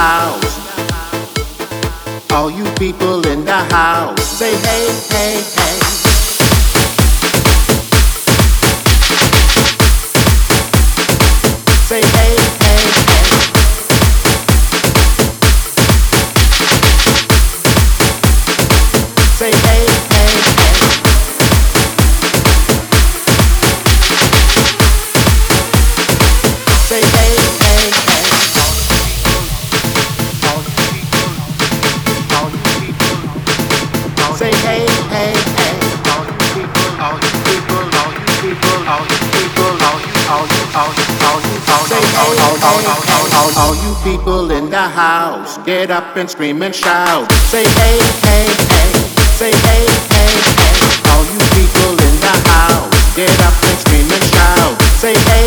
House. All you people in the house. Say hey, hey, hey. Say hey, hey, All you people in the house, get up and scream and shout. Say hey, hey, hey. Say hey, hey, hey. All you people in the house, get up and scream and shout. Say hey, hey,